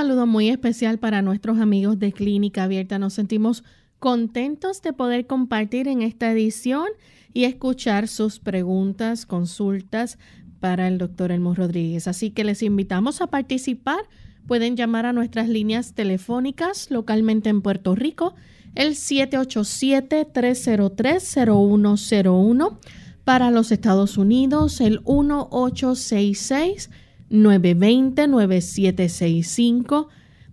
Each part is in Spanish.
Saludo muy especial para nuestros amigos de Clínica Abierta. Nos sentimos contentos de poder compartir en esta edición y escuchar sus preguntas, consultas para el doctor Elmo Rodríguez. Así que les invitamos a participar. Pueden llamar a nuestras líneas telefónicas localmente en Puerto Rico, el 787-303-0101. Para los Estados Unidos, el 1866 920-9765.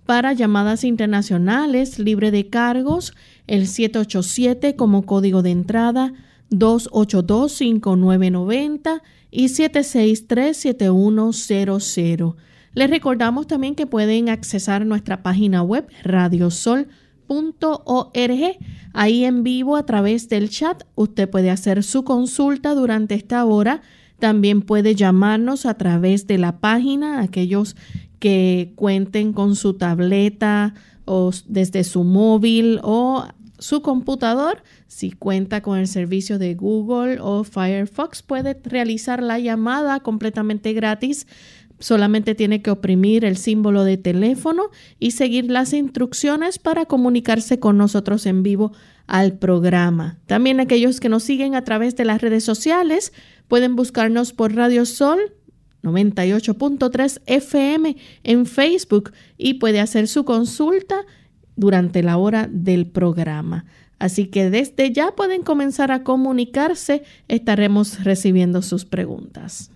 Para llamadas internacionales libre de cargos, el 787 como código de entrada 282-5990 y 763-7100. Les recordamos también que pueden accesar nuestra página web radiosol.org. Ahí en vivo a través del chat usted puede hacer su consulta durante esta hora también puede llamarnos a través de la página, aquellos que cuenten con su tableta o desde su móvil o su computador. Si cuenta con el servicio de Google o Firefox, puede realizar la llamada completamente gratis. Solamente tiene que oprimir el símbolo de teléfono y seguir las instrucciones para comunicarse con nosotros en vivo al programa. También aquellos que nos siguen a través de las redes sociales pueden buscarnos por Radio Sol 98.3 FM en Facebook y puede hacer su consulta durante la hora del programa. Así que desde ya pueden comenzar a comunicarse, estaremos recibiendo sus preguntas.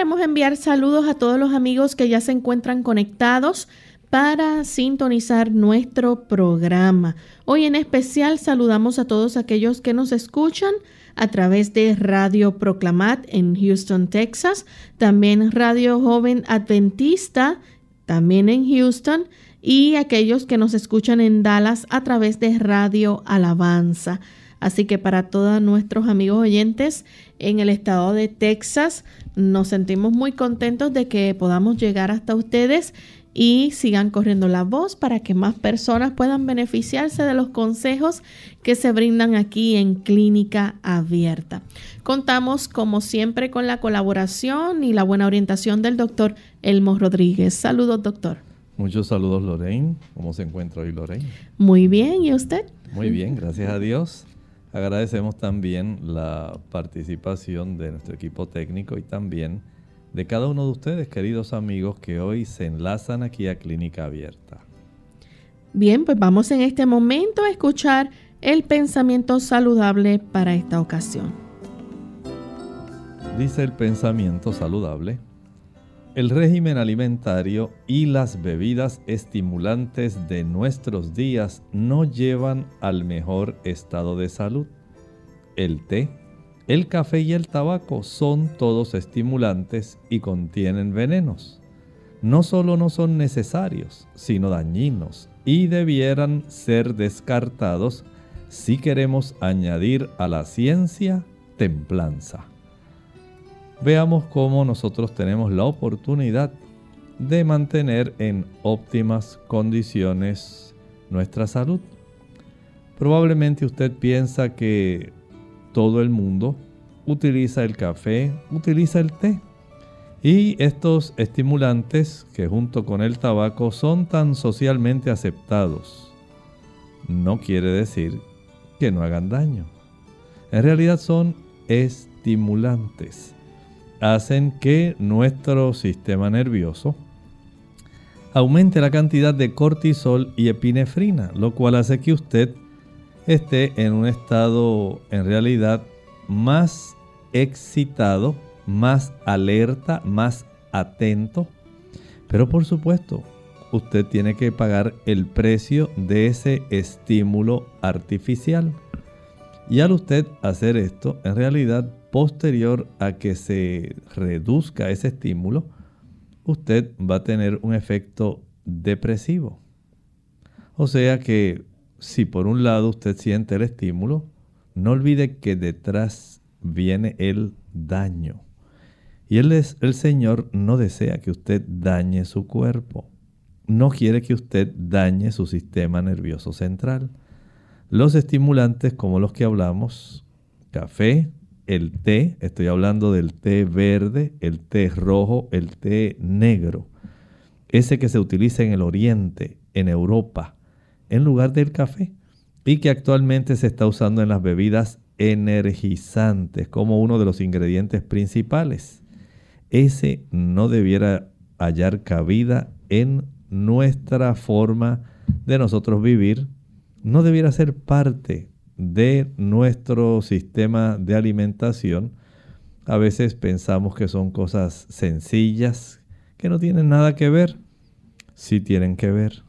Queremos enviar saludos a todos los amigos que ya se encuentran conectados para sintonizar nuestro programa. Hoy en especial saludamos a todos aquellos que nos escuchan a través de Radio Proclamat en Houston, Texas, también Radio Joven Adventista, también en Houston, y aquellos que nos escuchan en Dallas a través de Radio Alabanza. Así que para todos nuestros amigos oyentes en el estado de Texas, nos sentimos muy contentos de que podamos llegar hasta ustedes y sigan corriendo la voz para que más personas puedan beneficiarse de los consejos que se brindan aquí en Clínica Abierta. Contamos como siempre con la colaboración y la buena orientación del doctor Elmo Rodríguez. Saludos, doctor. Muchos saludos, Lorraine. ¿Cómo se encuentra hoy, Lorraine? Muy bien, ¿y usted? Muy bien, gracias a Dios. Agradecemos también la participación de nuestro equipo técnico y también de cada uno de ustedes, queridos amigos, que hoy se enlazan aquí a Clínica Abierta. Bien, pues vamos en este momento a escuchar el pensamiento saludable para esta ocasión. Dice el pensamiento saludable. El régimen alimentario y las bebidas estimulantes de nuestros días no llevan al mejor estado de salud. El té, el café y el tabaco son todos estimulantes y contienen venenos. No solo no son necesarios, sino dañinos y debieran ser descartados si queremos añadir a la ciencia templanza veamos cómo nosotros tenemos la oportunidad de mantener en óptimas condiciones nuestra salud. Probablemente usted piensa que todo el mundo utiliza el café, utiliza el té. Y estos estimulantes que junto con el tabaco son tan socialmente aceptados, no quiere decir que no hagan daño. En realidad son estimulantes hacen que nuestro sistema nervioso aumente la cantidad de cortisol y epinefrina, lo cual hace que usted esté en un estado en realidad más excitado, más alerta, más atento. Pero por supuesto, usted tiene que pagar el precio de ese estímulo artificial. Y al usted hacer esto, en realidad, posterior a que se reduzca ese estímulo, usted va a tener un efecto depresivo. O sea que si por un lado usted siente el estímulo, no olvide que detrás viene el daño. Y él es, el Señor no desea que usted dañe su cuerpo. No quiere que usted dañe su sistema nervioso central. Los estimulantes como los que hablamos, café, el té, estoy hablando del té verde, el té rojo, el té negro, ese que se utiliza en el oriente, en Europa, en lugar del café, y que actualmente se está usando en las bebidas energizantes como uno de los ingredientes principales. Ese no debiera hallar cabida en nuestra forma de nosotros vivir, no debiera ser parte de nuestro sistema de alimentación. A veces pensamos que son cosas sencillas, que no tienen nada que ver. Sí tienen que ver.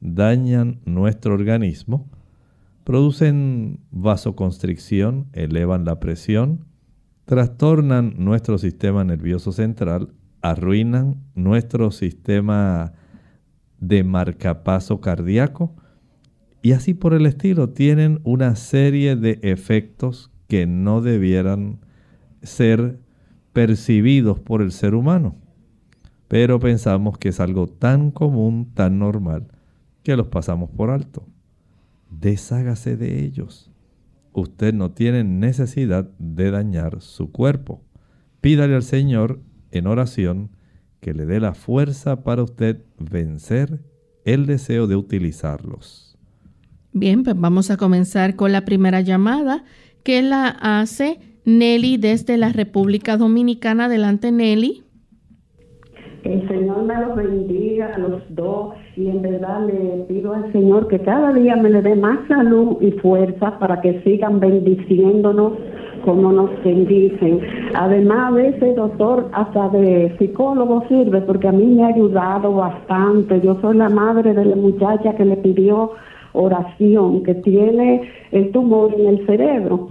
Dañan nuestro organismo, producen vasoconstricción, elevan la presión, trastornan nuestro sistema nervioso central, arruinan nuestro sistema de marcapaso cardíaco y así por el estilo, tienen una serie de efectos que no debieran ser percibidos por el ser humano. Pero pensamos que es algo tan común, tan normal, que los pasamos por alto. Deshágase de ellos. Usted no tiene necesidad de dañar su cuerpo. Pídale al Señor en oración que le dé la fuerza para usted vencer el deseo de utilizarlos. Bien, pues vamos a comenzar con la primera llamada que la hace Nelly desde la República Dominicana. Adelante, Nelly. El Señor me los bendiga a los dos y en verdad le pido al Señor que cada día me le dé más salud y fuerza para que sigan bendiciéndonos como nos bendicen. Además, a veces, doctor, hasta de psicólogo sirve porque a mí me ha ayudado bastante. Yo soy la madre de la muchacha que le pidió oración, que tiene el tumor en el cerebro.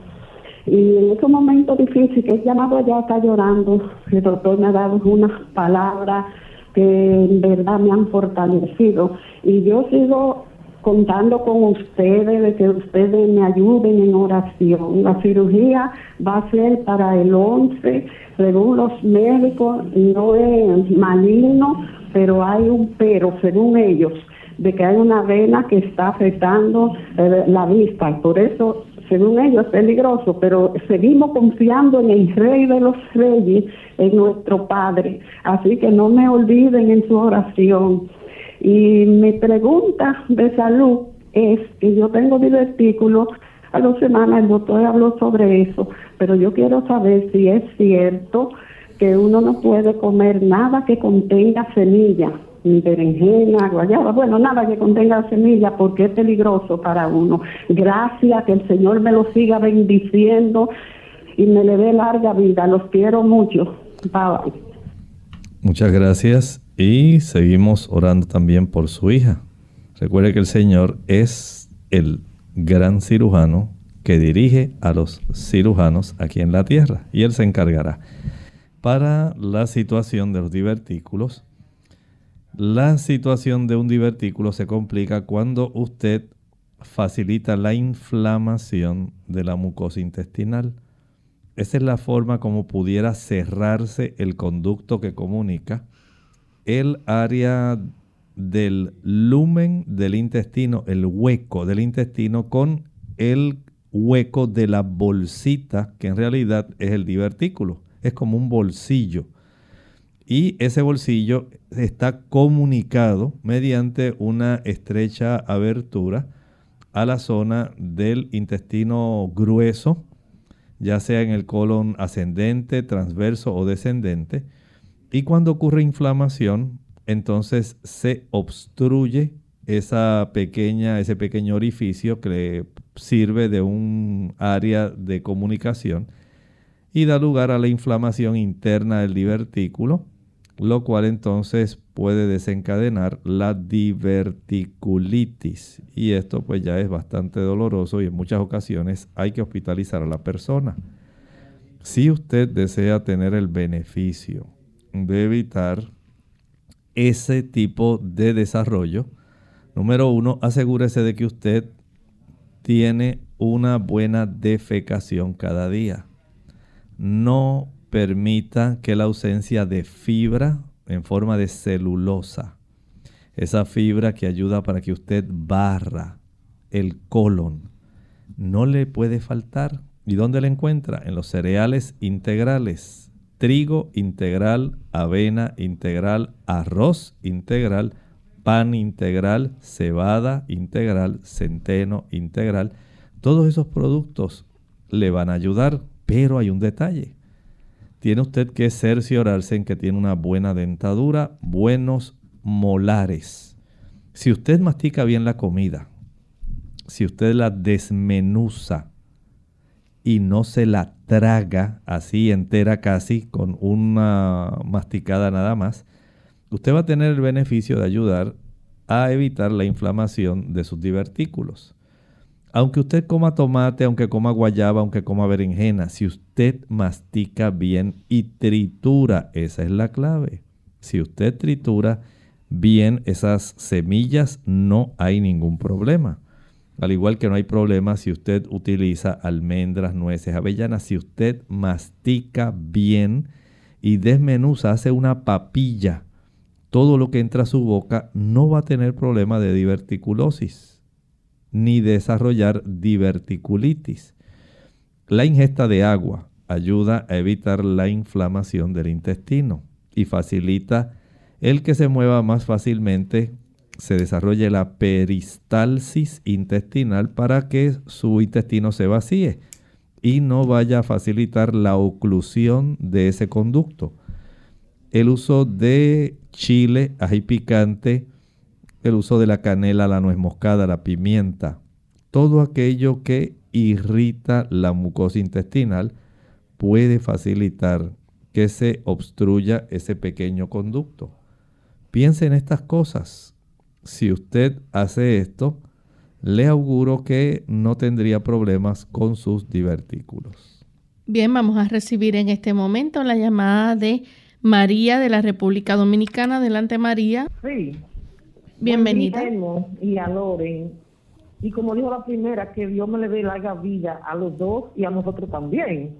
Y en ese momento difícil que he llamado allá, está llorando, el doctor me ha dado unas palabras que en verdad me han fortalecido. Y yo sigo contando con ustedes, de que ustedes me ayuden en oración. La cirugía va a ser para el 11, según los médicos, no es maligno, pero hay un pero, según ellos de que hay una vena que está afectando eh, la vista. Por eso, según ellos, es peligroso, pero seguimos confiando en el Rey de los Reyes, en nuestro Padre. Así que no me olviden en su oración. Y mi pregunta de salud es que yo tengo divertículos. A dos semanas el doctor habló sobre eso, pero yo quiero saber si es cierto que uno no puede comer nada que contenga semillas berenjena, guayaba, bueno, nada que contenga semilla porque es peligroso para uno. Gracias, que el Señor me lo siga bendiciendo y me le dé larga vida. Los quiero mucho. Bye. Muchas gracias y seguimos orando también por su hija. Recuerde que el Señor es el gran cirujano que dirige a los cirujanos aquí en la tierra y Él se encargará. Para la situación de los divertículos, la situación de un divertículo se complica cuando usted facilita la inflamación de la mucosa intestinal. Esa es la forma como pudiera cerrarse el conducto que comunica el área del lumen del intestino, el hueco del intestino con el hueco de la bolsita, que en realidad es el divertículo. Es como un bolsillo y ese bolsillo está comunicado mediante una estrecha abertura a la zona del intestino grueso, ya sea en el colon ascendente, transverso o descendente. Y cuando ocurre inflamación, entonces se obstruye esa pequeña, ese pequeño orificio que sirve de un área de comunicación y da lugar a la inflamación interna del divertículo lo cual entonces puede desencadenar la diverticulitis. Y esto pues ya es bastante doloroso y en muchas ocasiones hay que hospitalizar a la persona. Si usted desea tener el beneficio de evitar ese tipo de desarrollo, número uno, asegúrese de que usted tiene una buena defecación cada día. No permita que la ausencia de fibra en forma de celulosa, esa fibra que ayuda para que usted barra el colon, no le puede faltar. ¿Y dónde la encuentra? En los cereales integrales. Trigo integral, avena integral, arroz integral, pan integral, cebada integral, centeno integral. Todos esos productos le van a ayudar, pero hay un detalle tiene usted que cerciorarse en que tiene una buena dentadura, buenos molares. Si usted mastica bien la comida, si usted la desmenuza y no se la traga así entera casi con una masticada nada más, usted va a tener el beneficio de ayudar a evitar la inflamación de sus divertículos aunque usted coma tomate, aunque coma guayaba, aunque coma berenjena, si usted mastica bien y tritura, esa es la clave. Si usted tritura bien esas semillas, no hay ningún problema. Al igual que no hay problema si usted utiliza almendras, nueces, avellanas, si usted mastica bien y desmenuza, hace una papilla, todo lo que entra a su boca no va a tener problema de diverticulosis ni desarrollar diverticulitis. La ingesta de agua ayuda a evitar la inflamación del intestino y facilita el que se mueva más fácilmente, se desarrolle la peristalsis intestinal para que su intestino se vacíe y no vaya a facilitar la oclusión de ese conducto. El uso de chile, ají picante, el uso de la canela, la nuez moscada, la pimienta, todo aquello que irrita la mucosa intestinal puede facilitar que se obstruya ese pequeño conducto. Piense en estas cosas. Si usted hace esto, le auguro que no tendría problemas con sus divertículos. Bien, vamos a recibir en este momento la llamada de María de la República Dominicana. Adelante, María. Sí, Bienvenida. Y a Loren. Y como dijo la primera, que Dios me le dé larga vida a los dos y a nosotros también.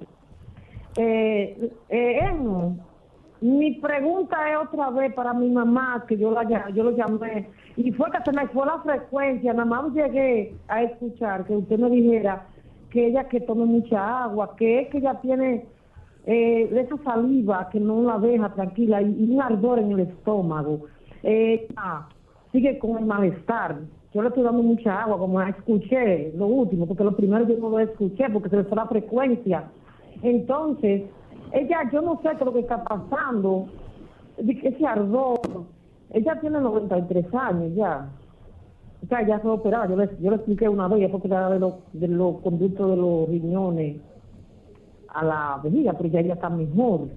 Eh, eh, mi pregunta es otra vez para mi mamá, que yo la yo lo llamé, y fue que se me fue la frecuencia, nada más llegué a escuchar que usted me dijera que ella que tome mucha agua, que es que ella tiene eh, esa saliva que no la deja tranquila y, un ardor en el estómago. Eh, ah, sigue con el malestar. Yo le estoy dando mucha agua, como escuché lo último, porque lo primero yo no lo escuché porque se le fue la frecuencia. Entonces, ella, yo no sé qué es lo que está pasando, ese ardor. Ella tiene 93 años ya. O sea, ya fue operada. Yo le, expliqué una vez, fue operada de los de los conductos de los riñones a la vejiga, pero ya ella está mejor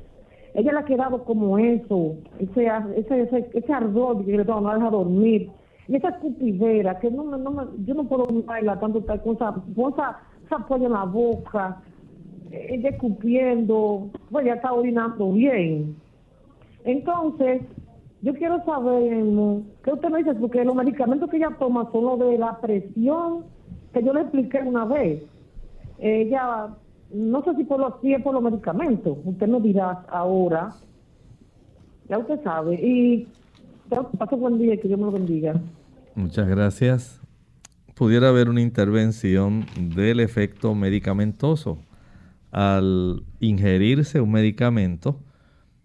ella le ha quedado como eso, ese, ese, ese, ese ardor que le no la deja dormir, y esa escupidera, que no, no, yo no puedo bailar tanto con esa, con esa, en la boca, ella escupiendo, pues ya está orinando bien. Entonces, yo quiero saber, ¿qué usted me dice? Porque los medicamentos que ella toma son los de la presión, que yo le expliqué una vez. Ella no sé si por los, si por los medicamentos, usted me dirá ahora, ya usted sabe, y pase buen día, que Dios me lo bendiga. Muchas gracias. Pudiera haber una intervención del efecto medicamentoso. Al ingerirse un medicamento,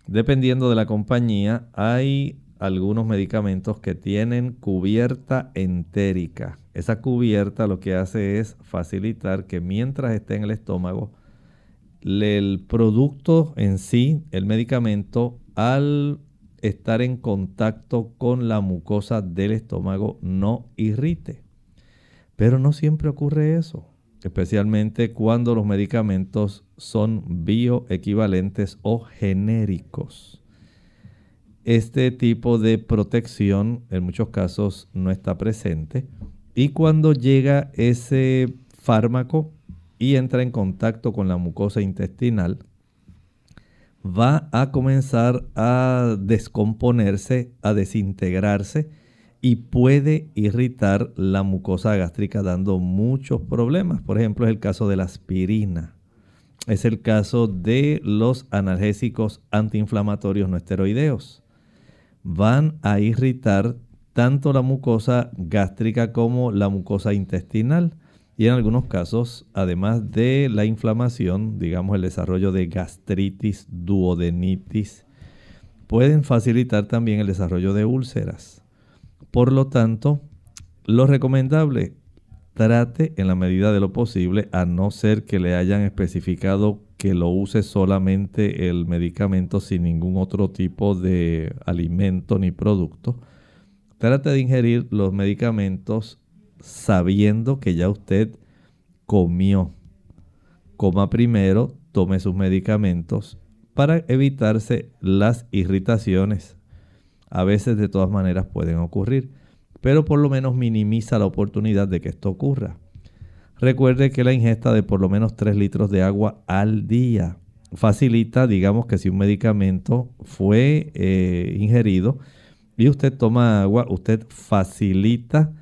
dependiendo de la compañía, hay algunos medicamentos que tienen cubierta entérica. Esa cubierta lo que hace es facilitar que mientras esté en el estómago, el producto en sí, el medicamento, al estar en contacto con la mucosa del estómago, no irrite. Pero no siempre ocurre eso, especialmente cuando los medicamentos son bioequivalentes o genéricos. este tipo de protección en muchos casos no está presente. Y cuando llega ese fármaco y entra en contacto con la mucosa intestinal, va a comenzar a descomponerse, a desintegrarse y puede irritar la mucosa gástrica dando muchos problemas. Por ejemplo, es el caso de la aspirina. Es el caso de los analgésicos antiinflamatorios no esteroideos. Van a irritar tanto la mucosa gástrica como la mucosa intestinal. Y en algunos casos, además de la inflamación, digamos el desarrollo de gastritis, duodenitis, pueden facilitar también el desarrollo de úlceras. Por lo tanto, lo recomendable, trate en la medida de lo posible, a no ser que le hayan especificado que lo use solamente el medicamento sin ningún otro tipo de alimento ni producto. Trate de ingerir los medicamentos sabiendo que ya usted comió. Coma primero, tome sus medicamentos para evitarse las irritaciones a veces de todas maneras pueden ocurrir, pero por lo menos minimiza la oportunidad de que esto ocurra. Recuerde que la ingesta de por lo menos 3 litros de agua al día facilita, digamos que si un medicamento fue eh, ingerido y usted toma agua, usted facilita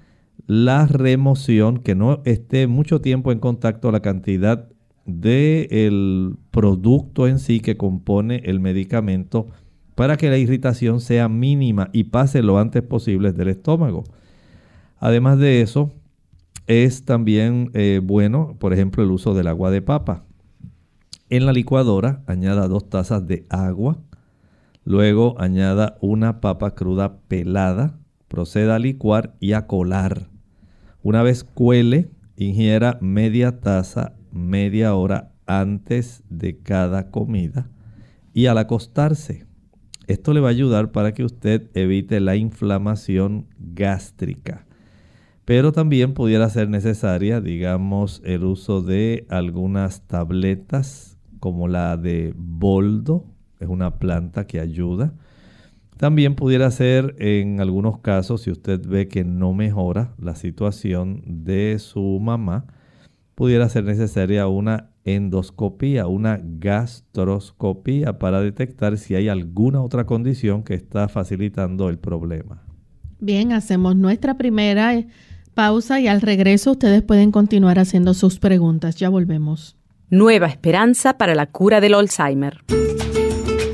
la remoción, que no esté mucho tiempo en contacto la cantidad del producto en sí que compone el medicamento para que la irritación sea mínima y pase lo antes posible del estómago. Además de eso, es también eh, bueno, por ejemplo, el uso del agua de papa. En la licuadora añada dos tazas de agua, luego añada una papa cruda pelada, proceda a licuar y a colar. Una vez cuele, ingiera media taza media hora antes de cada comida y al acostarse esto le va a ayudar para que usted evite la inflamación gástrica. Pero también pudiera ser necesaria, digamos, el uso de algunas tabletas como la de boldo, es una planta que ayuda. También pudiera ser en algunos casos, si usted ve que no mejora la situación de su mamá, pudiera ser necesaria una endoscopía, una gastroscopía para detectar si hay alguna otra condición que está facilitando el problema. Bien, hacemos nuestra primera eh, pausa y al regreso ustedes pueden continuar haciendo sus preguntas. Ya volvemos. Nueva esperanza para la cura del Alzheimer.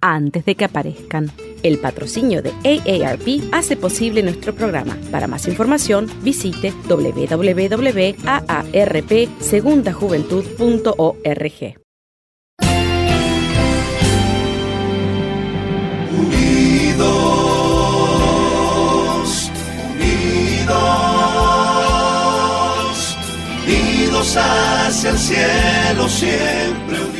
antes de que aparezcan. El patrocinio de AARP hace posible nuestro programa. Para más información, visite www.aarpsegundajuventud.org. Unidos, unidos, unidos hacia el cielo siempre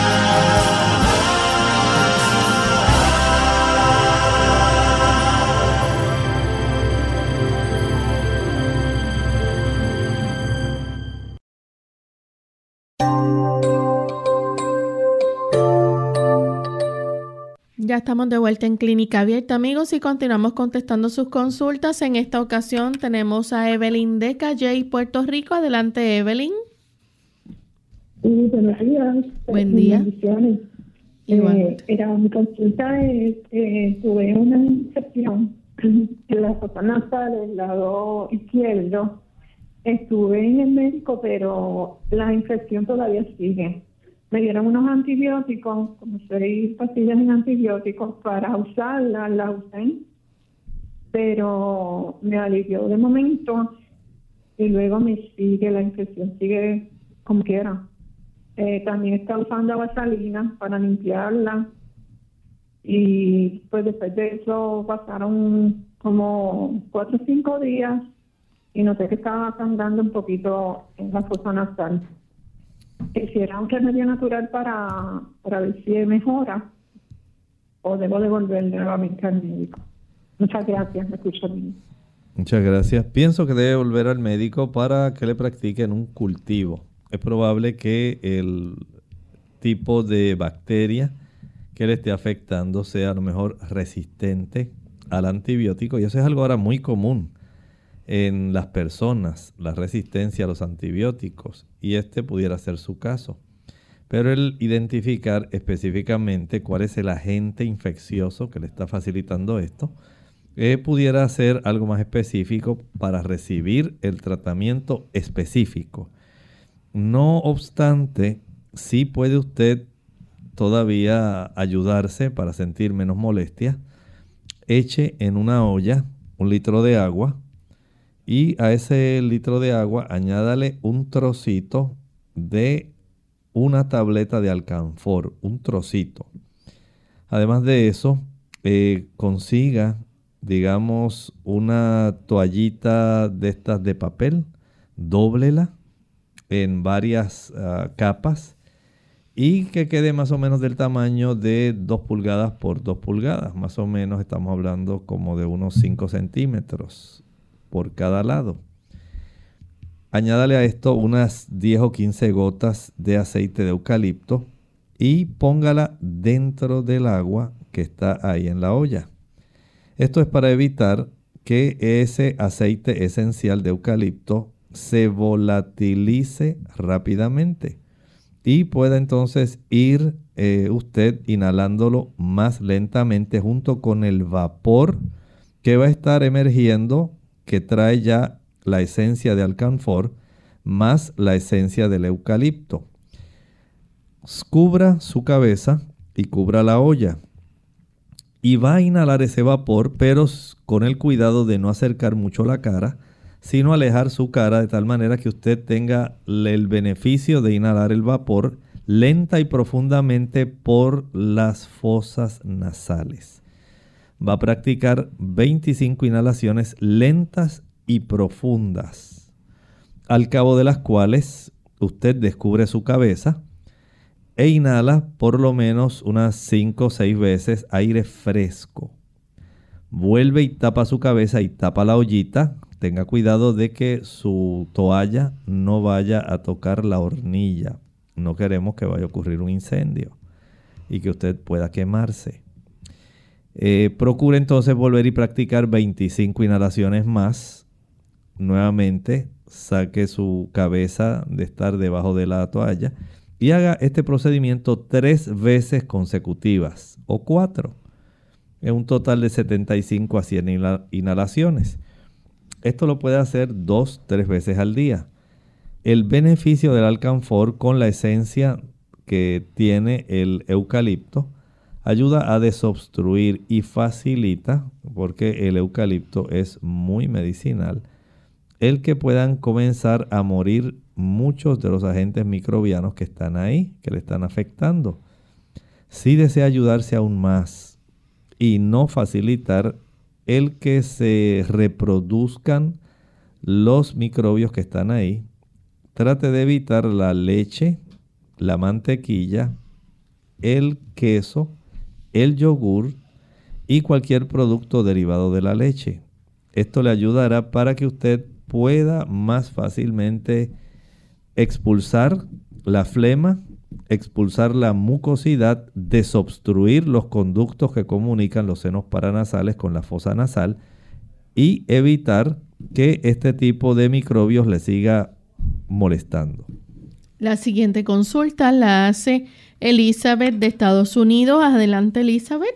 Ya estamos de vuelta en Clínica Abierta, amigos, y continuamos contestando sus consultas. En esta ocasión tenemos a Evelyn de Calle, Puerto Rico. Adelante, Evelyn. Sí, buenos días. Buen día. Eh, era mi consulta, eh, tuve una infección en la fosa nasal del lado izquierdo. Estuve en el médico, pero la infección todavía sigue me dieron unos antibióticos, como seis pastillas en antibióticos para usarla, la usé, pero me alivió de momento y luego me sigue, la infección sigue como quiera. Eh, también está usando vaselina para limpiarla y pues después de eso pasaron como cuatro o cinco días y noté que estaba sangrando un poquito en la fosa nasal quisiera un remedio natural para, para ver si mejora o debo devolver nuevamente al médico. Muchas gracias, me escucho bien. Muchas gracias. Pienso que debe volver al médico para que le practiquen un cultivo. Es probable que el tipo de bacteria que le esté afectando sea a lo mejor resistente al antibiótico y eso es algo ahora muy común en las personas la resistencia a los antibióticos y este pudiera ser su caso. Pero el identificar específicamente cuál es el agente infeccioso que le está facilitando esto, eh, pudiera ser algo más específico para recibir el tratamiento específico. No obstante, sí puede usted todavía ayudarse para sentir menos molestia. Eche en una olla un litro de agua, y a ese litro de agua añádale un trocito de una tableta de alcanfor, un trocito. Además de eso, eh, consiga, digamos, una toallita de estas de papel, dóblela en varias ah, capas y que quede más o menos del tamaño de 2 pulgadas por 2 pulgadas. Más o menos estamos hablando como de unos 5 centímetros por cada lado. Añádale a esto unas 10 o 15 gotas de aceite de eucalipto y póngala dentro del agua que está ahí en la olla. Esto es para evitar que ese aceite esencial de eucalipto se volatilice rápidamente y pueda entonces ir eh, usted inhalándolo más lentamente junto con el vapor que va a estar emergiendo que trae ya la esencia de alcanfor más la esencia del eucalipto. Cubra su cabeza y cubra la olla. Y va a inhalar ese vapor, pero con el cuidado de no acercar mucho la cara, sino alejar su cara de tal manera que usted tenga el beneficio de inhalar el vapor lenta y profundamente por las fosas nasales va a practicar 25 inhalaciones lentas y profundas, al cabo de las cuales usted descubre su cabeza e inhala por lo menos unas 5 o 6 veces aire fresco. Vuelve y tapa su cabeza y tapa la ollita. Tenga cuidado de que su toalla no vaya a tocar la hornilla. No queremos que vaya a ocurrir un incendio y que usted pueda quemarse. Eh, procure entonces volver y practicar 25 inhalaciones más. Nuevamente, saque su cabeza de estar debajo de la toalla y haga este procedimiento tres veces consecutivas o cuatro. Es un total de 75 a 100 inhalaciones. Esto lo puede hacer dos, tres veces al día. El beneficio del alcanfor con la esencia que tiene el eucalipto ayuda a desobstruir y facilita, porque el eucalipto es muy medicinal, el que puedan comenzar a morir muchos de los agentes microbianos que están ahí, que le están afectando. Si desea ayudarse aún más y no facilitar el que se reproduzcan los microbios que están ahí, trate de evitar la leche, la mantequilla, el queso, el yogur y cualquier producto derivado de la leche. Esto le ayudará para que usted pueda más fácilmente expulsar la flema, expulsar la mucosidad, desobstruir los conductos que comunican los senos paranasales con la fosa nasal y evitar que este tipo de microbios le siga molestando. La siguiente consulta la hace Elizabeth de Estados Unidos. Adelante, Elizabeth.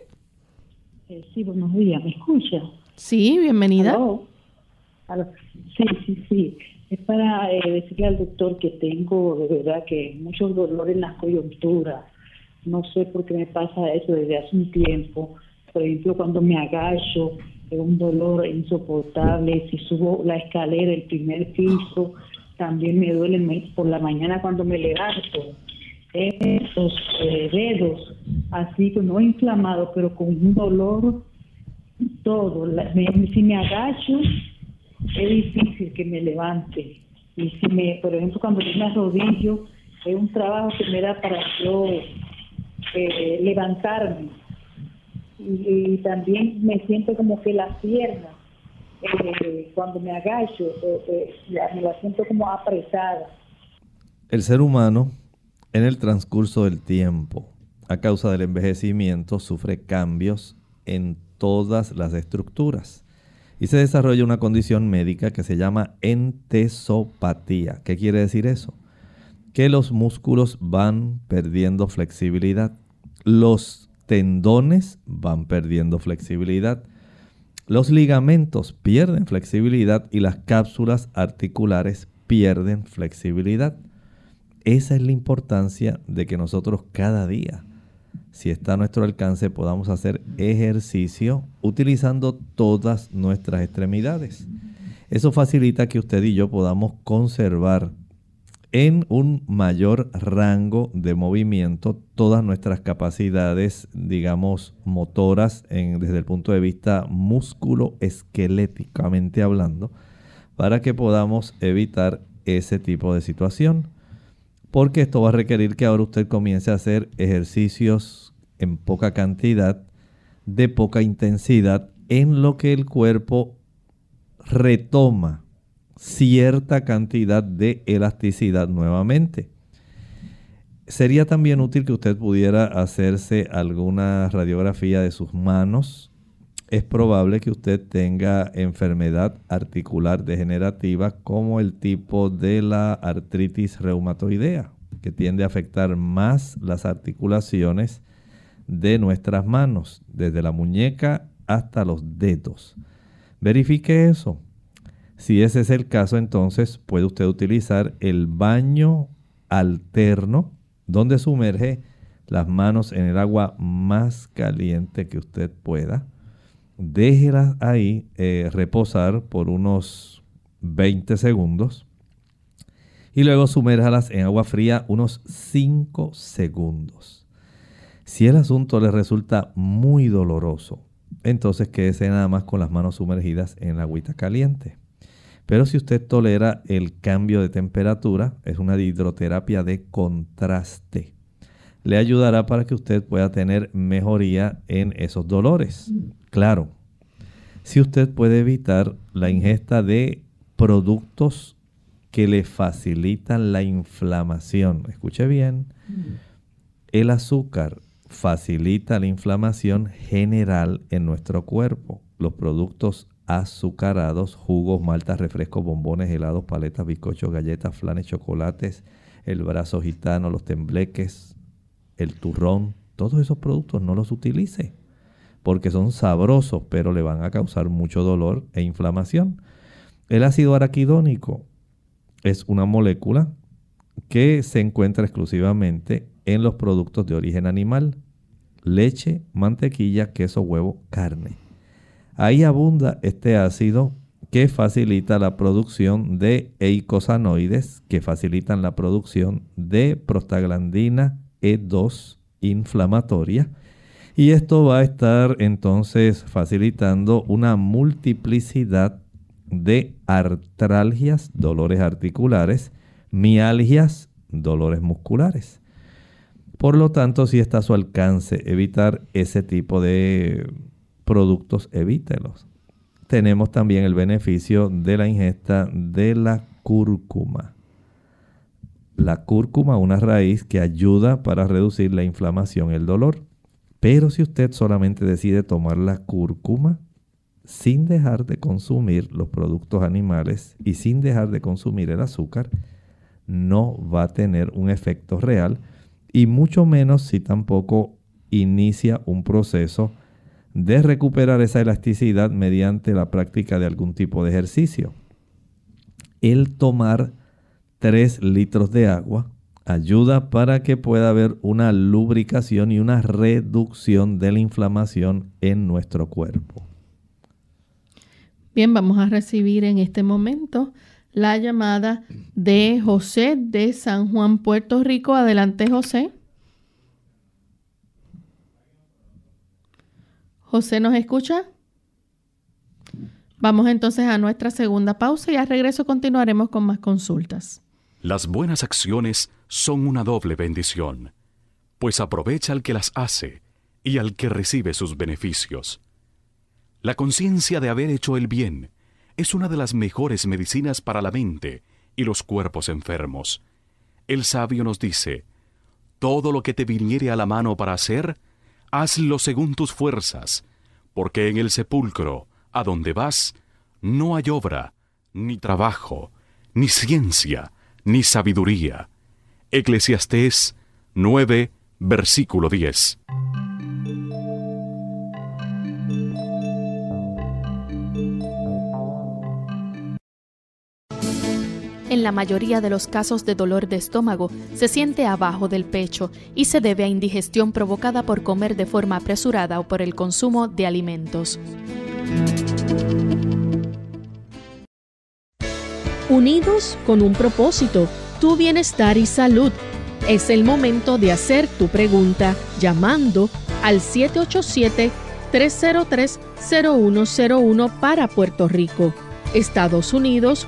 Eh, sí, buenos días. ¿Me escucha? Sí, bienvenida. Sí, sí, sí. Es para eh, decirle al doctor que tengo de verdad que muchos dolores en las coyunturas. No sé por qué me pasa eso desde hace un tiempo. Por ejemplo, cuando me agacho, es un dolor insoportable. Si subo la escalera, el primer piso, también me duele por la mañana cuando me levanto. Esos eh, dedos, así no inflamados, pero con un dolor todo. si me agacho, es difícil que me levante. Y si me, por ejemplo, cuando yo me arrodillo, es un trabajo que me da para yo eh, levantarme. Y, también me siento como que las piernas, eh, cuando me agacho, eh, me la siento como apretada. El ser humano, en el transcurso del tiempo, a causa del envejecimiento, sufre cambios en todas las estructuras y se desarrolla una condición médica que se llama entesopatía. ¿Qué quiere decir eso? Que los músculos van perdiendo flexibilidad, los tendones van perdiendo flexibilidad, los ligamentos pierden flexibilidad y las cápsulas articulares pierden flexibilidad. Esa es la importancia de que nosotros cada día si está a nuestro alcance, podamos hacer ejercicio utilizando todas nuestras extremidades. Eso facilita que usted y yo podamos conservar en un mayor rango de movimiento todas nuestras capacidades, digamos, motoras desde el punto de vista músculo esqueléticamente hablando, para que podamos evitar ese tipo de situación. Porque esto va a requerir que ahora usted comience a hacer ejercicios en poca cantidad, de poca intensidad, en lo que el cuerpo retoma cierta cantidad de elasticidad nuevamente. Sería también útil que usted pudiera hacerse alguna radiografía de sus manos. Es probable que usted tenga enfermedad articular degenerativa como el tipo de la artritis reumatoidea, que tiende a afectar más las articulaciones de nuestras manos, desde la muñeca hasta los dedos. Verifique eso. Si ese es el caso, entonces puede usted utilizar el baño alterno, donde sumerge las manos en el agua más caliente que usted pueda. Déjelas ahí eh, reposar por unos 20 segundos. Y luego sumérjalas en agua fría unos 5 segundos. Si el asunto le resulta muy doloroso, entonces quédese nada más con las manos sumergidas en la agüita caliente. Pero si usted tolera el cambio de temperatura, es una hidroterapia de contraste. Le ayudará para que usted pueda tener mejoría en esos dolores. Claro, si usted puede evitar la ingesta de productos que le facilitan la inflamación, escuche bien, el azúcar, facilita la inflamación general en nuestro cuerpo. Los productos azucarados, jugos, maltas, refrescos, bombones, helados, paletas, bizcochos, galletas, flanes, chocolates, el brazo gitano, los tembleques, el turrón, todos esos productos no los utilice porque son sabrosos, pero le van a causar mucho dolor e inflamación. El ácido araquidónico es una molécula que se encuentra exclusivamente en los productos de origen animal leche, mantequilla, queso, huevo, carne. Ahí abunda este ácido que facilita la producción de eicosanoides, que facilitan la producción de prostaglandina E2 inflamatoria. Y esto va a estar entonces facilitando una multiplicidad de artralgias, dolores articulares, mialgias, dolores musculares. Por lo tanto, si está a su alcance evitar ese tipo de productos, evítelos. Tenemos también el beneficio de la ingesta de la cúrcuma. La cúrcuma, una raíz que ayuda para reducir la inflamación y el dolor. Pero si usted solamente decide tomar la cúrcuma sin dejar de consumir los productos animales y sin dejar de consumir el azúcar, no va a tener un efecto real y mucho menos si tampoco inicia un proceso de recuperar esa elasticidad mediante la práctica de algún tipo de ejercicio. El tomar 3 litros de agua ayuda para que pueda haber una lubricación y una reducción de la inflamación en nuestro cuerpo. Bien, vamos a recibir en este momento la llamada de José de San Juan, Puerto Rico. Adelante, José. José, ¿nos escucha? Vamos entonces a nuestra segunda pausa y al regreso continuaremos con más consultas. Las buenas acciones son una doble bendición, pues aprovecha al que las hace y al que recibe sus beneficios. La conciencia de haber hecho el bien es una de las mejores medicinas para la mente y los cuerpos enfermos. El sabio nos dice, todo lo que te viniere a la mano para hacer, hazlo según tus fuerzas, porque en el sepulcro, a donde vas, no hay obra, ni trabajo, ni ciencia, ni sabiduría. Eclesiastés 9, versículo 10. En la mayoría de los casos de dolor de estómago se siente abajo del pecho y se debe a indigestión provocada por comer de forma apresurada o por el consumo de alimentos. Unidos con un propósito, tu bienestar y salud. Es el momento de hacer tu pregunta llamando al 787-303-0101 para Puerto Rico, Estados Unidos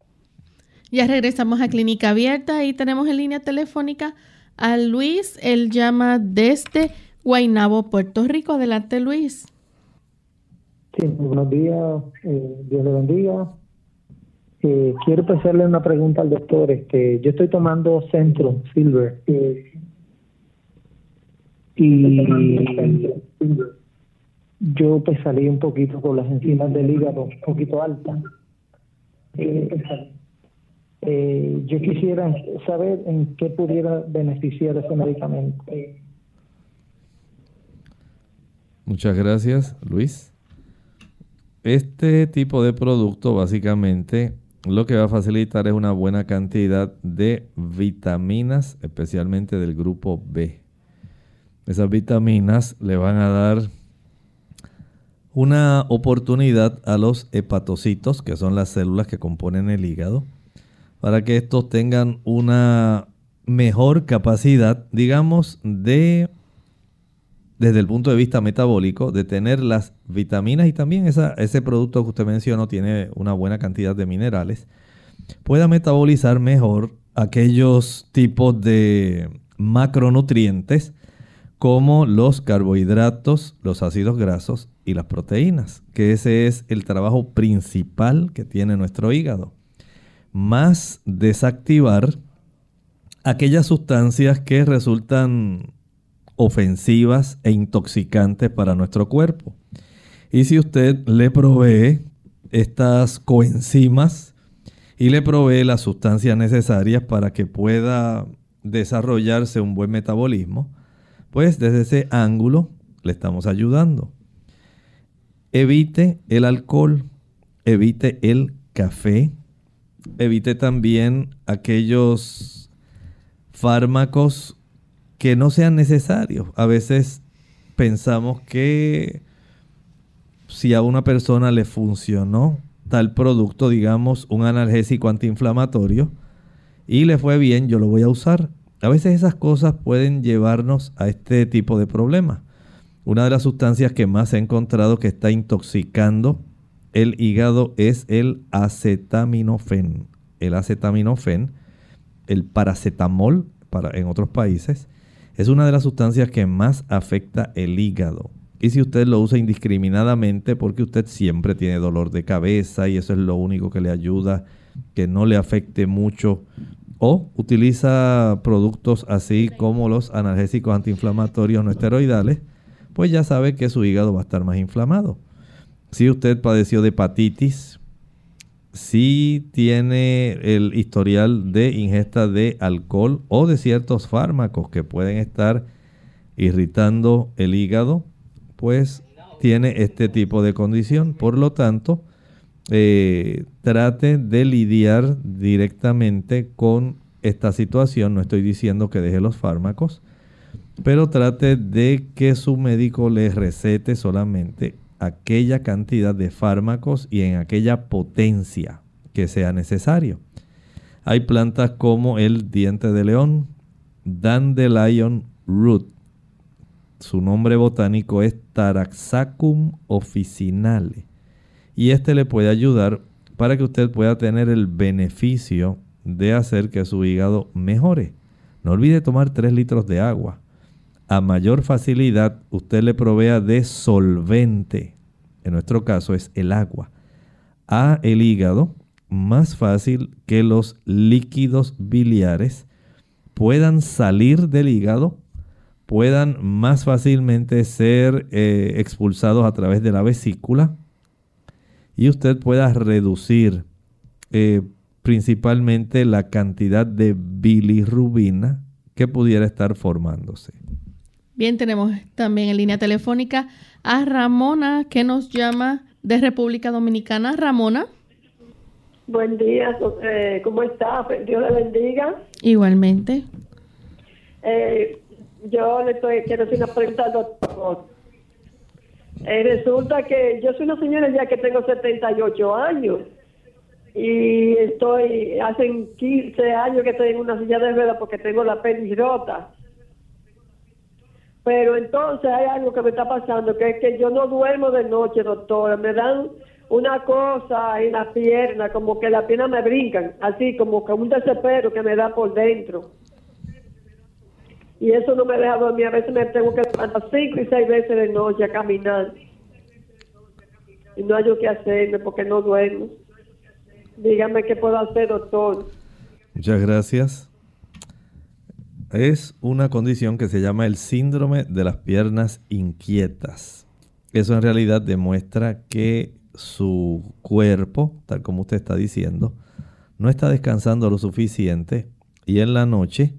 Ya regresamos a Clínica Abierta y tenemos en línea telefónica a Luis. Él llama desde Guaynabo, Puerto Rico. Adelante, Luis. Sí, buenos días. Eh, Dios le bendiga. Eh, quiero hacerle una pregunta al doctor. Este, yo estoy tomando Centro Silver eh, y yo pues salí un poquito con las enzimas del hígado un poquito altas. Eh, yo quisiera saber en qué pudiera beneficiar ese medicamento. Muchas gracias, Luis. Este tipo de producto básicamente lo que va a facilitar es una buena cantidad de vitaminas, especialmente del grupo B. Esas vitaminas le van a dar una oportunidad a los hepatocitos, que son las células que componen el hígado, para que estos tengan una mejor capacidad, digamos, de, desde el punto de vista metabólico, de tener las vitaminas y también ese producto que usted mencionó tiene una buena cantidad de minerales, pueda metabolizar mejor aquellos tipos de macronutrientes como los carbohidratos, los ácidos grasos y las proteínas, que ese es el trabajo principal que tiene nuestro hígado más desactivar aquellas sustancias que resultan ofensivas e intoxicantes para nuestro cuerpo. Y si usted le provee estas coenzimas y le provee las sustancias necesarias para que pueda desarrollarse un buen metabolismo, pues desde ese ángulo le estamos ayudando. Evite el alcohol, evite el café, evite también aquellos fármacos que no sean necesarios. A veces pensamos que si a una persona le funcionó tal producto, digamos un analgésico antiinflamatorio, y le fue bien, yo lo voy a usar. A veces esas cosas pueden llevarnos a este tipo de problemas. Una de las sustancias que más he encontrado que está intoxicando el hígado es el acetaminofén. El acetaminofén, el paracetamol para, en otros países, es una de las sustancias que más afecta el hígado. Y si usted lo usa indiscriminadamente porque usted siempre tiene dolor de cabeza y eso es lo único que le ayuda, que no le afecte mucho, o utiliza productos así como los analgésicos antiinflamatorios no esteroidales, pues ya sabe que su hígado va a estar más inflamado. Si usted padeció de hepatitis, si tiene el historial de ingesta de alcohol o de ciertos fármacos que pueden estar irritando el hígado, pues tiene este tipo de condición. Por lo tanto, eh, trate de lidiar directamente con esta situación. No estoy diciendo que deje los fármacos, pero trate de que su médico le recete solamente aquella cantidad de fármacos y en aquella potencia que sea necesario. Hay plantas como el diente de león, dandelion root. Su nombre botánico es Taraxacum officinale. Y este le puede ayudar para que usted pueda tener el beneficio de hacer que su hígado mejore. No olvide tomar 3 litros de agua a mayor facilidad usted le provea de solvente, en nuestro caso es el agua, a el hígado, más fácil que los líquidos biliares puedan salir del hígado, puedan más fácilmente ser eh, expulsados a través de la vesícula y usted pueda reducir eh, principalmente la cantidad de bilirrubina que pudiera estar formándose. Bien, tenemos también en línea telefónica a Ramona que nos llama de República Dominicana. Ramona. Buen día, eh, ¿cómo está? Dios le bendiga. Igualmente. Eh, yo le estoy, quiero hacer una pregunta al doctor. Eh, resulta que yo soy una señora ya que tengo 78 años y estoy, hace 15 años que estoy en una silla de ruedas porque tengo la penis rota. Pero entonces hay algo que me está pasando, que es que yo no duermo de noche, doctora. Me dan una cosa en la pierna, como que las piernas me brincan, así como que un desespero que me da por dentro. Y eso no me deja dormir. A veces me tengo que levantar cinco y seis veces de noche a caminar. Y no hay yo que hacerme porque no duermo. Dígame qué puedo hacer, doctor. Muchas gracias es una condición que se llama el síndrome de las piernas inquietas. Eso en realidad demuestra que su cuerpo, tal como usted está diciendo, no está descansando lo suficiente y en la noche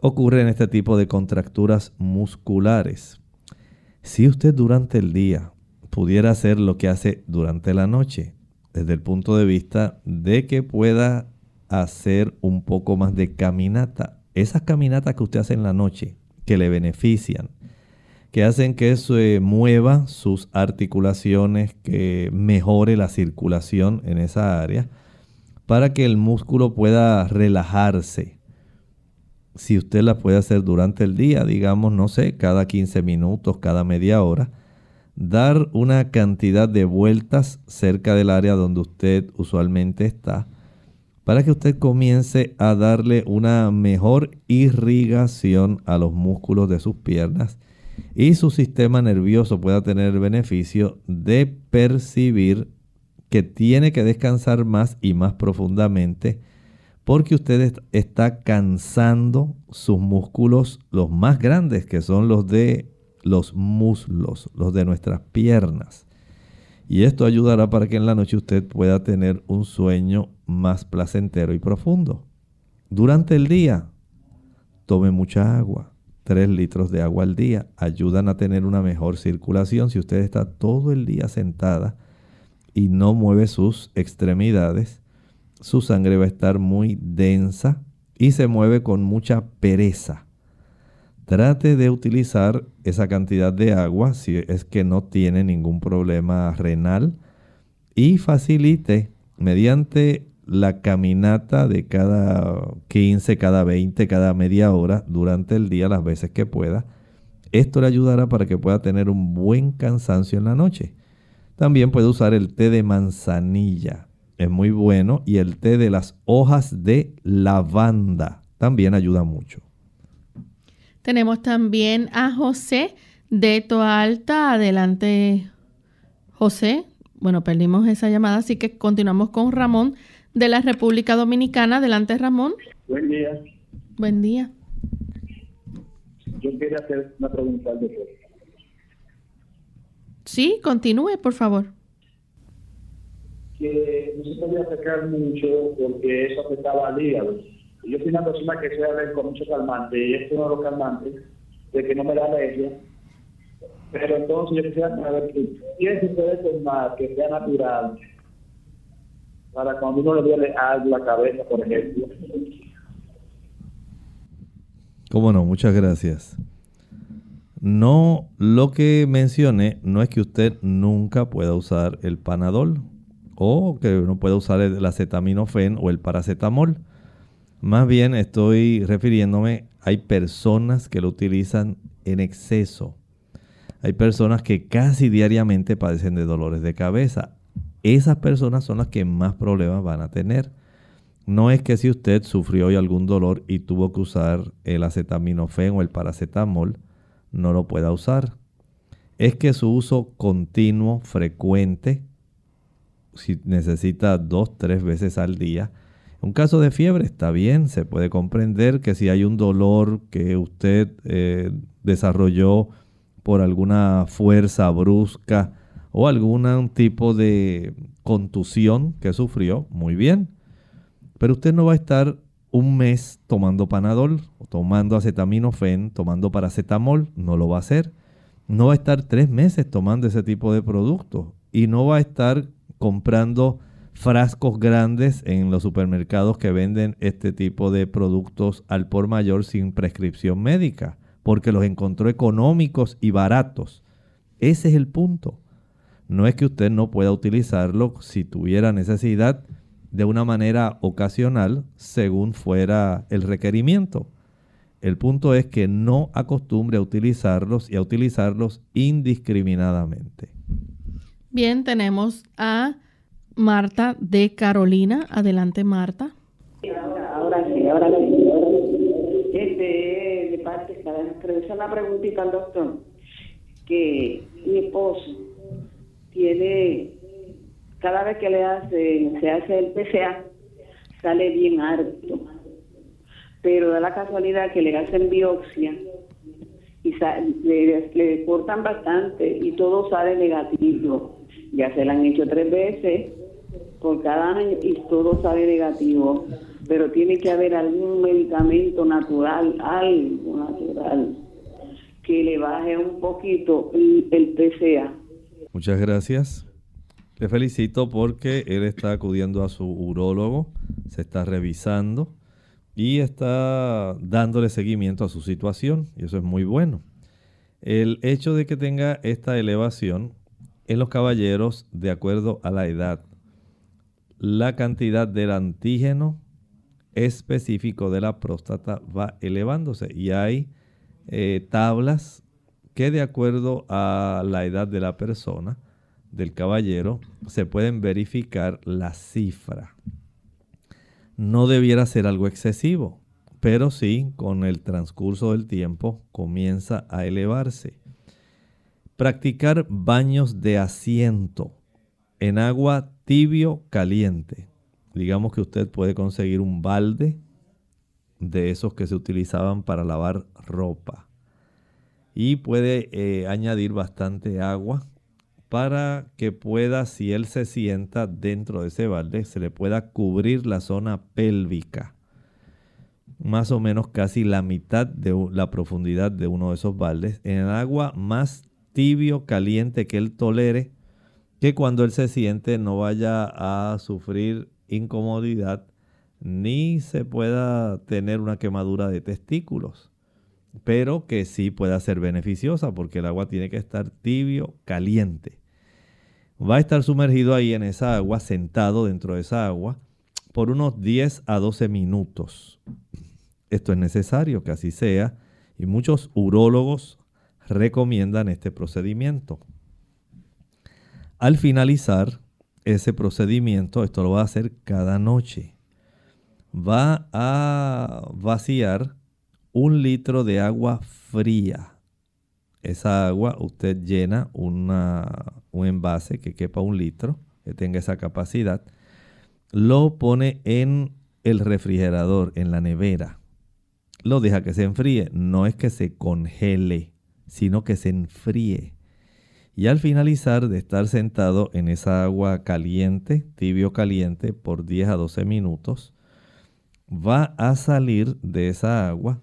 ocurren este tipo de contracturas musculares. Si usted durante el día pudiera hacer lo que hace durante la noche, desde el punto de vista de que pueda hacer un poco más de caminata esas caminatas que usted hace en la noche, que le benefician, que hacen que se mueva sus articulaciones, que mejore la circulación en esa área, para que el músculo pueda relajarse. Si usted la puede hacer durante el día, digamos, no sé, cada 15 minutos, cada media hora, dar una cantidad de vueltas cerca del área donde usted usualmente está, para que usted comience a darle una mejor irrigación a los músculos de sus piernas y su sistema nervioso pueda tener el beneficio de percibir que tiene que descansar más y más profundamente porque usted está cansando sus músculos, los más grandes que son los de los muslos, los de nuestras piernas. Y esto ayudará para que en la noche usted pueda tener un sueño más placentero y profundo. Durante el día, tome mucha agua. 3 litros de agua al día ayudan a tener una mejor circulación. Si usted está todo el día sentada y no mueve sus extremidades, su sangre va a estar muy densa y se mueve con mucha pereza. Trate de utilizar esa cantidad de agua si es que no tiene ningún problema renal y facilite mediante la caminata de cada 15, cada 20, cada media hora durante el día las veces que pueda. Esto le ayudará para que pueda tener un buen cansancio en la noche. También puede usar el té de manzanilla. Es muy bueno. Y el té de las hojas de lavanda también ayuda mucho. Tenemos también a José de Toa Alta. Adelante, José. Bueno, perdimos esa llamada, así que continuamos con Ramón de la República Dominicana. Adelante, Ramón. Buen día. Buen día. Yo quería hacer una pregunta al doctor. Sí, continúe, por favor. Que no se podía acercar mucho porque eso afectaba al hígado. Yo soy una persona que se con mucho calmante y esto es uno de los calmantes de que no me da alergia. Pero entonces yo quisiera saber qué se puede tomar que sea natural para cuando uno le duele algo la cabeza, por ejemplo. Cómo no, muchas gracias. No, lo que mencioné no es que usted nunca pueda usar el panadol o que no pueda usar el acetaminofén o el paracetamol. Más bien estoy refiriéndome, hay personas que lo utilizan en exceso. Hay personas que casi diariamente padecen de dolores de cabeza esas personas son las que más problemas van a tener. No es que si usted sufrió hoy algún dolor y tuvo que usar el acetaminofén o el paracetamol, no lo pueda usar. Es que su uso continuo, frecuente, si necesita dos, tres veces al día. Un caso de fiebre está bien, se puede comprender que si hay un dolor que usted eh, desarrolló por alguna fuerza brusca, o algún tipo de contusión que sufrió, muy bien. Pero usted no va a estar un mes tomando panadol, tomando acetaminofén, tomando paracetamol, no lo va a hacer. No va a estar tres meses tomando ese tipo de productos y no va a estar comprando frascos grandes en los supermercados que venden este tipo de productos al por mayor sin prescripción médica, porque los encontró económicos y baratos. Ese es el punto. No es que usted no pueda utilizarlo si tuviera necesidad de una manera ocasional según fuera el requerimiento. El punto es que no acostumbre a utilizarlos y a utilizarlos indiscriminadamente. Bien, tenemos a Marta de Carolina. Adelante, Marta. Ahora, sí, ahora sí. Este, de parte, para una preguntita al doctor, que mi esposo tiene, cada vez que le hace, se hace el PCA, sale bien harto. Pero da la casualidad que le hacen biopsia y le, cortan bastante y todo sale negativo. Ya se la han hecho tres veces por cada año y todo sale negativo. Pero tiene que haber algún medicamento natural, algo natural, que le baje un poquito el, PCA Muchas gracias. Le felicito porque él está acudiendo a su urólogo, se está revisando y está dándole seguimiento a su situación y eso es muy bueno. El hecho de que tenga esta elevación en los caballeros, de acuerdo a la edad, la cantidad del antígeno específico de la próstata va elevándose y hay eh, tablas que de acuerdo a la edad de la persona, del caballero, se pueden verificar la cifra. No debiera ser algo excesivo, pero sí con el transcurso del tiempo comienza a elevarse. Practicar baños de asiento en agua tibio caliente. Digamos que usted puede conseguir un balde de esos que se utilizaban para lavar ropa y puede eh, añadir bastante agua para que pueda, si él se sienta dentro de ese balde, se le pueda cubrir la zona pélvica. Más o menos casi la mitad de la profundidad de uno de esos baldes. En el agua más tibio, caliente que él tolere, que cuando él se siente no vaya a sufrir incomodidad ni se pueda tener una quemadura de testículos. pero que sí pueda ser beneficiosa porque el agua tiene que estar tibio, caliente. Va a estar sumergido ahí en esa agua, sentado dentro de esa agua, por unos 10 a 12 minutos. Esto es necesario que así sea y muchos urólogos recomiendan este procedimiento. Al finalizar ese procedimiento, esto lo va a hacer cada noche, va a vaciar un litro de agua fría. Esa agua usted llena un envase que quepa un litro, que tenga esa capacidad, lo pone en el refrigerador, en la nevera. Lo deja que se enfríe. No es que se congele, sino que se enfríe. Y al finalizar de estar sentado en esa agua caliente, tibio caliente, por 10 a 12 minutos, va a salir de esa agua,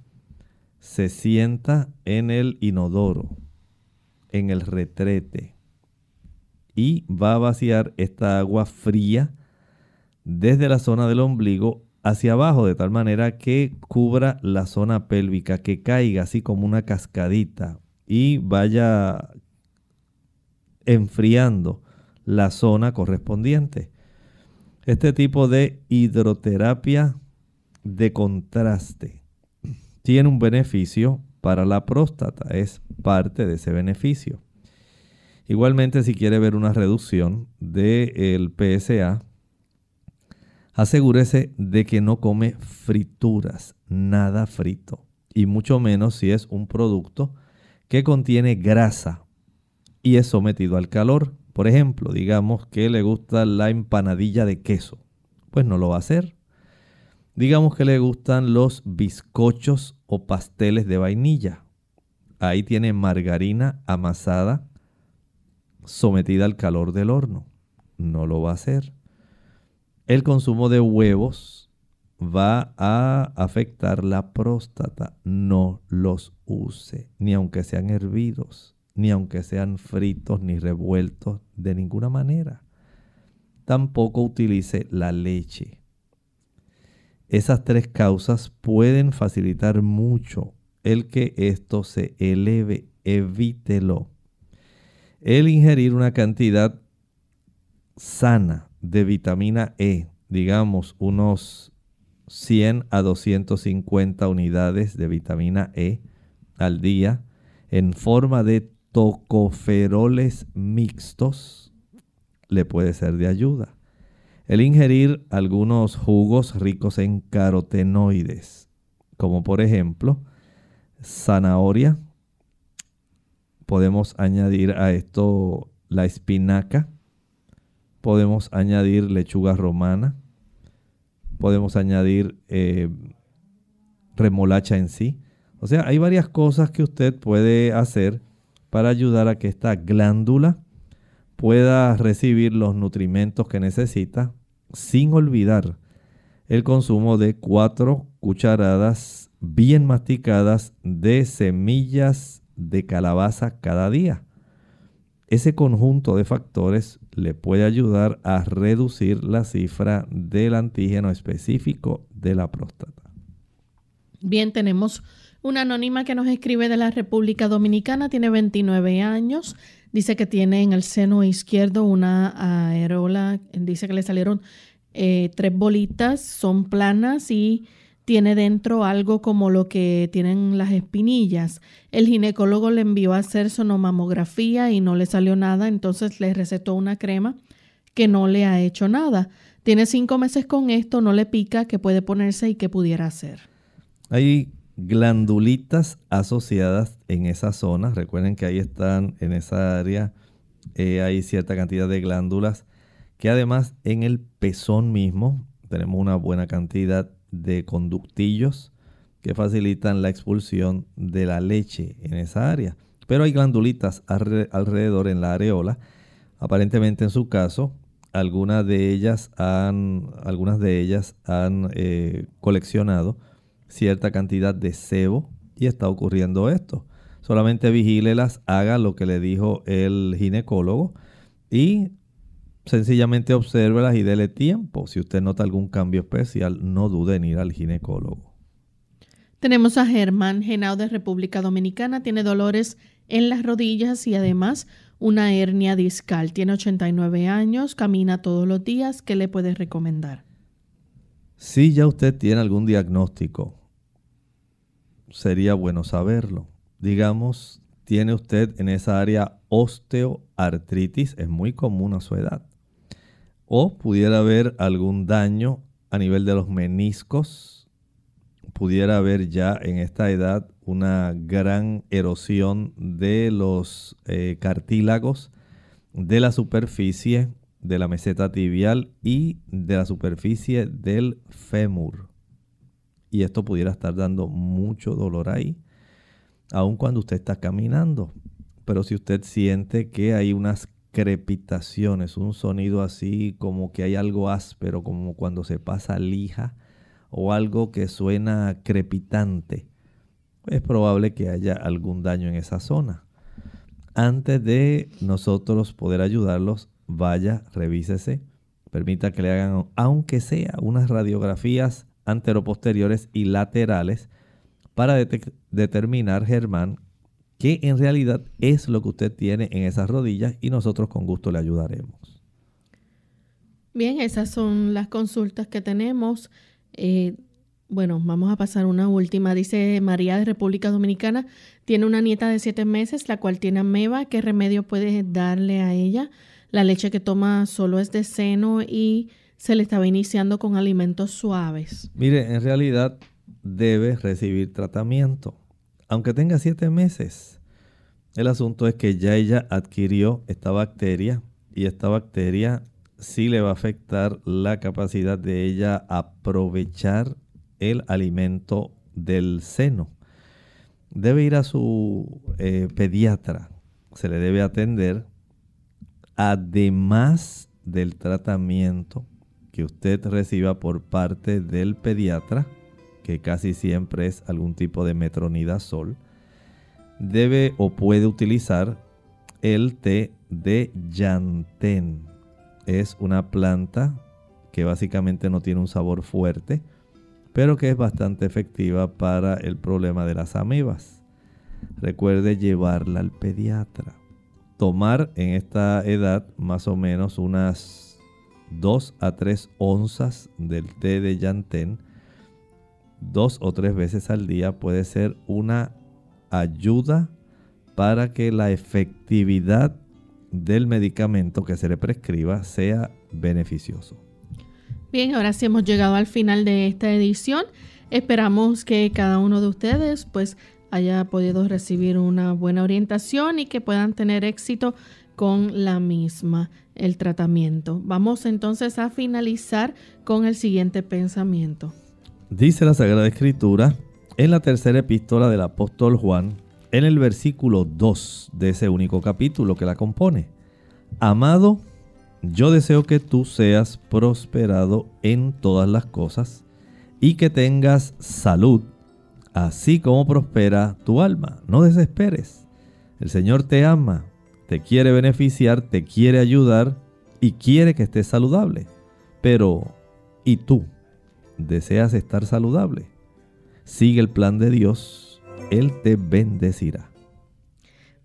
se sienta en el inodoro, en el retrete, y va a vaciar esta agua fría desde la zona del ombligo hacia abajo, de tal manera que cubra la zona pélvica, que caiga así como una cascadita y vaya enfriando la zona correspondiente. Este tipo de hidroterapia de contraste tiene un beneficio para la próstata, es parte de ese beneficio. Igualmente, si quiere ver una reducción del PSA, asegúrese de que no come frituras, nada frito, y mucho menos si es un producto que contiene grasa y es sometido al calor. Por ejemplo, digamos que le gusta la empanadilla de queso, pues no lo va a hacer. Digamos que le gustan los bizcochos o pasteles de vainilla. Ahí tiene margarina amasada sometida al calor del horno. No lo va a hacer. El consumo de huevos va a afectar la próstata. No los use, ni aunque sean hervidos, ni aunque sean fritos, ni revueltos, de ninguna manera. Tampoco utilice la leche. Esas tres causas pueden facilitar mucho el que esto se eleve. Evítelo. El ingerir una cantidad sana de vitamina E, digamos unos 100 a 250 unidades de vitamina E al día en forma de tocoferoles mixtos, le puede ser de ayuda. El ingerir algunos jugos ricos en carotenoides, como por ejemplo zanahoria, podemos añadir a esto la espinaca, podemos añadir lechuga romana, podemos añadir eh, remolacha en sí. O sea, hay varias cosas que usted puede hacer para ayudar a que esta glándula pueda recibir los nutrimentos que necesita sin olvidar el consumo de cuatro cucharadas bien masticadas de semillas de calabaza cada día. Ese conjunto de factores le puede ayudar a reducir la cifra del antígeno específico de la próstata. Bien, tenemos una anónima que nos escribe de la República Dominicana, tiene 29 años, dice que tiene en el seno izquierdo una aerola, dice que le salieron eh, tres bolitas, son planas y tiene dentro algo como lo que tienen las espinillas. El ginecólogo le envió a hacer sonomamografía y no le salió nada, entonces le recetó una crema que no le ha hecho nada. Tiene cinco meses con esto, no le pica, que puede ponerse y que pudiera hacer. Hay glandulitas asociadas en esa zona. Recuerden que ahí están en esa área, eh, hay cierta cantidad de glándulas que además en el pezón mismo tenemos una buena cantidad de conductillos que facilitan la expulsión de la leche en esa área. Pero hay glandulitas alrededor en la areola. Aparentemente en su caso, algunas de ellas han, algunas de ellas han eh, coleccionado cierta cantidad de sebo y está ocurriendo esto. Solamente vigílelas, haga lo que le dijo el ginecólogo y sencillamente obsérvelas y dele tiempo. Si usted nota algún cambio especial, no dude en ir al ginecólogo. Tenemos a Germán Genao de República Dominicana. Tiene dolores en las rodillas y además una hernia discal. Tiene 89 años, camina todos los días. ¿Qué le puede recomendar? Si ya usted tiene algún diagnóstico, sería bueno saberlo. Digamos, tiene usted en esa área osteoartritis, es muy común a su edad. O pudiera haber algún daño a nivel de los meniscos, pudiera haber ya en esta edad una gran erosión de los eh, cartílagos de la superficie de la meseta tibial y de la superficie del fémur. Y esto pudiera estar dando mucho dolor ahí, aun cuando usted está caminando. Pero si usted siente que hay unas crepitaciones, un sonido así como que hay algo áspero, como cuando se pasa lija, o algo que suena crepitante, es probable que haya algún daño en esa zona. Antes de nosotros poder ayudarlos, vaya, revísese, permita que le hagan, aunque sea unas radiografías anteroposteriores y laterales, para determinar, Germán, qué en realidad es lo que usted tiene en esas rodillas y nosotros con gusto le ayudaremos. Bien, esas son las consultas que tenemos. Eh, bueno, vamos a pasar una última. Dice María de República Dominicana, tiene una nieta de siete meses, la cual tiene ameba. ¿Qué remedio puede darle a ella? La leche que toma solo es de seno y se le estaba iniciando con alimentos suaves. Mire, en realidad debe recibir tratamiento, aunque tenga siete meses. El asunto es que ya ella adquirió esta bacteria y esta bacteria sí le va a afectar la capacidad de ella aprovechar el alimento del seno. Debe ir a su eh, pediatra, se le debe atender, además del tratamiento que usted reciba por parte del pediatra, que casi siempre es algún tipo de metronidazol, debe o puede utilizar el té de llantén es una planta que básicamente no tiene un sabor fuerte, pero que es bastante efectiva para el problema de las amebas. Recuerde llevarla al pediatra. Tomar en esta edad más o menos unas 2 a 3 onzas del té de llantén dos o tres veces al día puede ser una ayuda para que la efectividad del medicamento que se le prescriba sea beneficioso. Bien, ahora sí hemos llegado al final de esta edición. Esperamos que cada uno de ustedes pues haya podido recibir una buena orientación y que puedan tener éxito con la misma, el tratamiento. Vamos entonces a finalizar con el siguiente pensamiento. Dice la Sagrada Escritura en la tercera epístola del apóstol Juan, en el versículo 2 de ese único capítulo que la compone. Amado, yo deseo que tú seas prosperado en todas las cosas y que tengas salud, así como prospera tu alma. No desesperes. El Señor te ama, te quiere beneficiar, te quiere ayudar y quiere que estés saludable. Pero, ¿y tú? ¿Deseas estar saludable? Sigue el plan de Dios él te bendecirá.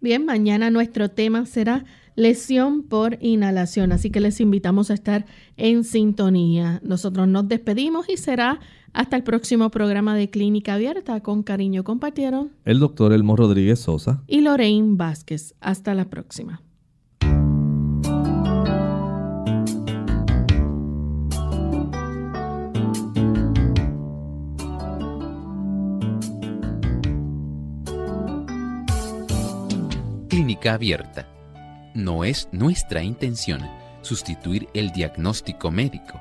Bien, mañana nuestro tema será lesión por inhalación, así que les invitamos a estar en sintonía. Nosotros nos despedimos y será hasta el próximo programa de Clínica Abierta. Con cariño compartieron el doctor Elmo Rodríguez Sosa y Lorraine Vázquez. Hasta la próxima. Clínica Abierta. No es nuestra intención sustituir el diagnóstico médico.